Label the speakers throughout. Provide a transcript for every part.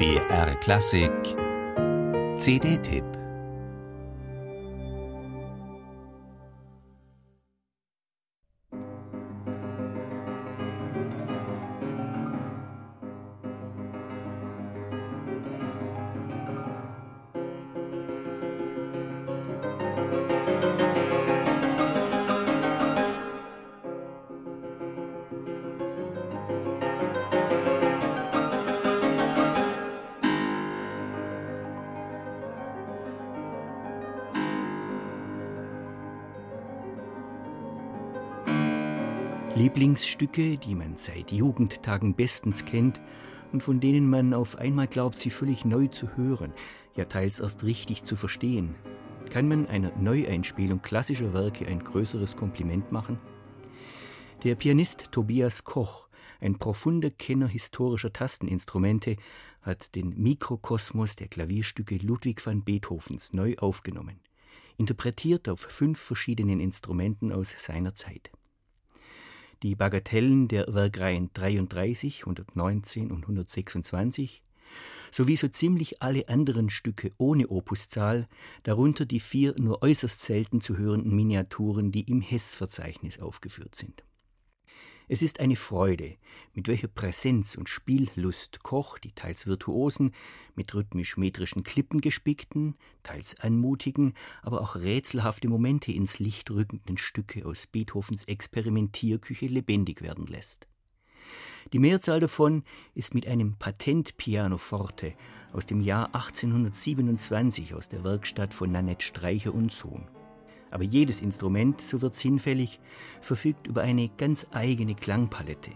Speaker 1: BR Klassik. CD-Tipp
Speaker 2: Lieblingsstücke, die man seit Jugendtagen bestens kennt und von denen man auf einmal glaubt, sie völlig neu zu hören, ja teils erst richtig zu verstehen. Kann man einer Neueinspielung klassischer Werke ein größeres Kompliment machen? Der Pianist Tobias Koch, ein profunder Kenner historischer Tasteninstrumente, hat den Mikrokosmos der Klavierstücke Ludwig van Beethovens neu aufgenommen, interpretiert auf fünf verschiedenen Instrumenten aus seiner Zeit. Die Bagatellen der Werkreihen 33, 119 und 126 sowie so ziemlich alle anderen Stücke ohne Opuszahl, darunter die vier nur äußerst selten zu hörenden Miniaturen, die im Hess-Verzeichnis aufgeführt sind. Es ist eine Freude, mit welcher Präsenz und Spiellust Koch die teils virtuosen, mit rhythmisch-metrischen Klippen gespickten, teils anmutigen, aber auch rätselhafte Momente ins Licht rückenden Stücke aus Beethovens Experimentierküche lebendig werden lässt. Die Mehrzahl davon ist mit einem Patent Pianoforte aus dem Jahr 1827 aus der Werkstatt von Nanette Streicher und Sohn. Aber jedes Instrument, so wird sinnfällig, verfügt über eine ganz eigene Klangpalette.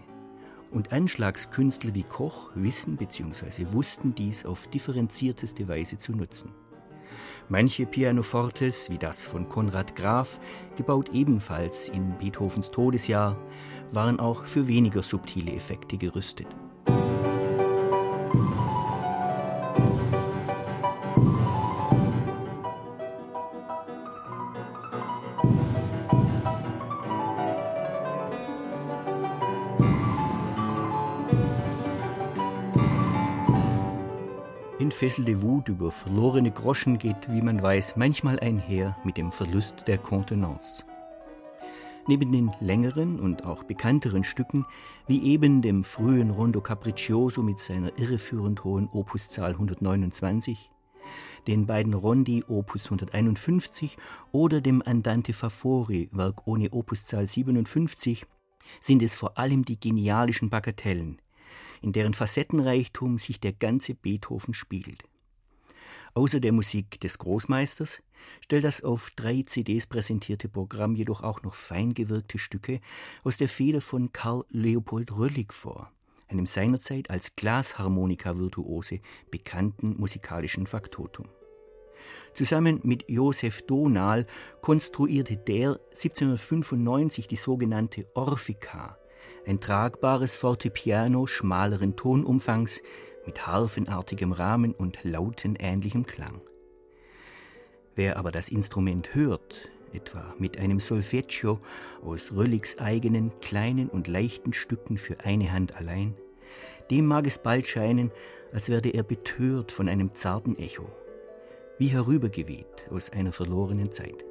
Speaker 2: Und Anschlagskünstler wie Koch wissen bzw. wussten dies auf differenzierteste Weise zu nutzen. Manche Pianofortes, wie das von Konrad Graf, gebaut ebenfalls in Beethovens Todesjahr, waren auch für weniger subtile Effekte gerüstet. Entfesselte Wut über verlorene Groschen geht, wie man weiß, manchmal einher mit dem Verlust der Kontenance. Neben den längeren und auch bekannteren Stücken, wie eben dem frühen Rondo Capriccioso mit seiner irreführend hohen Opuszahl 129, den beiden Rondi Opus 151 oder dem Andante Favori Werk ohne Opuszahl 57, sind es vor allem die genialischen Bagatellen, in deren Facettenreichtum sich der ganze Beethoven spiegelt. Außer der Musik des Großmeisters stellt das auf drei CDs präsentierte Programm jedoch auch noch fein gewirkte Stücke aus der Feder von Karl Leopold Röllig vor, einem seinerzeit als Glasharmonika-Virtuose bekannten musikalischen Faktotum. Zusammen mit Josef Donal konstruierte der 1795 die sogenannte Orphika, ein tragbares Fortepiano schmaleren Tonumfangs mit harfenartigem Rahmen und lautenähnlichem Klang. Wer aber das Instrument hört, etwa mit einem Solfeggio aus Rölligs eigenen kleinen und leichten Stücken für eine Hand allein, dem mag es bald scheinen, als werde er betört von einem zarten Echo, wie herübergeweht aus einer verlorenen Zeit.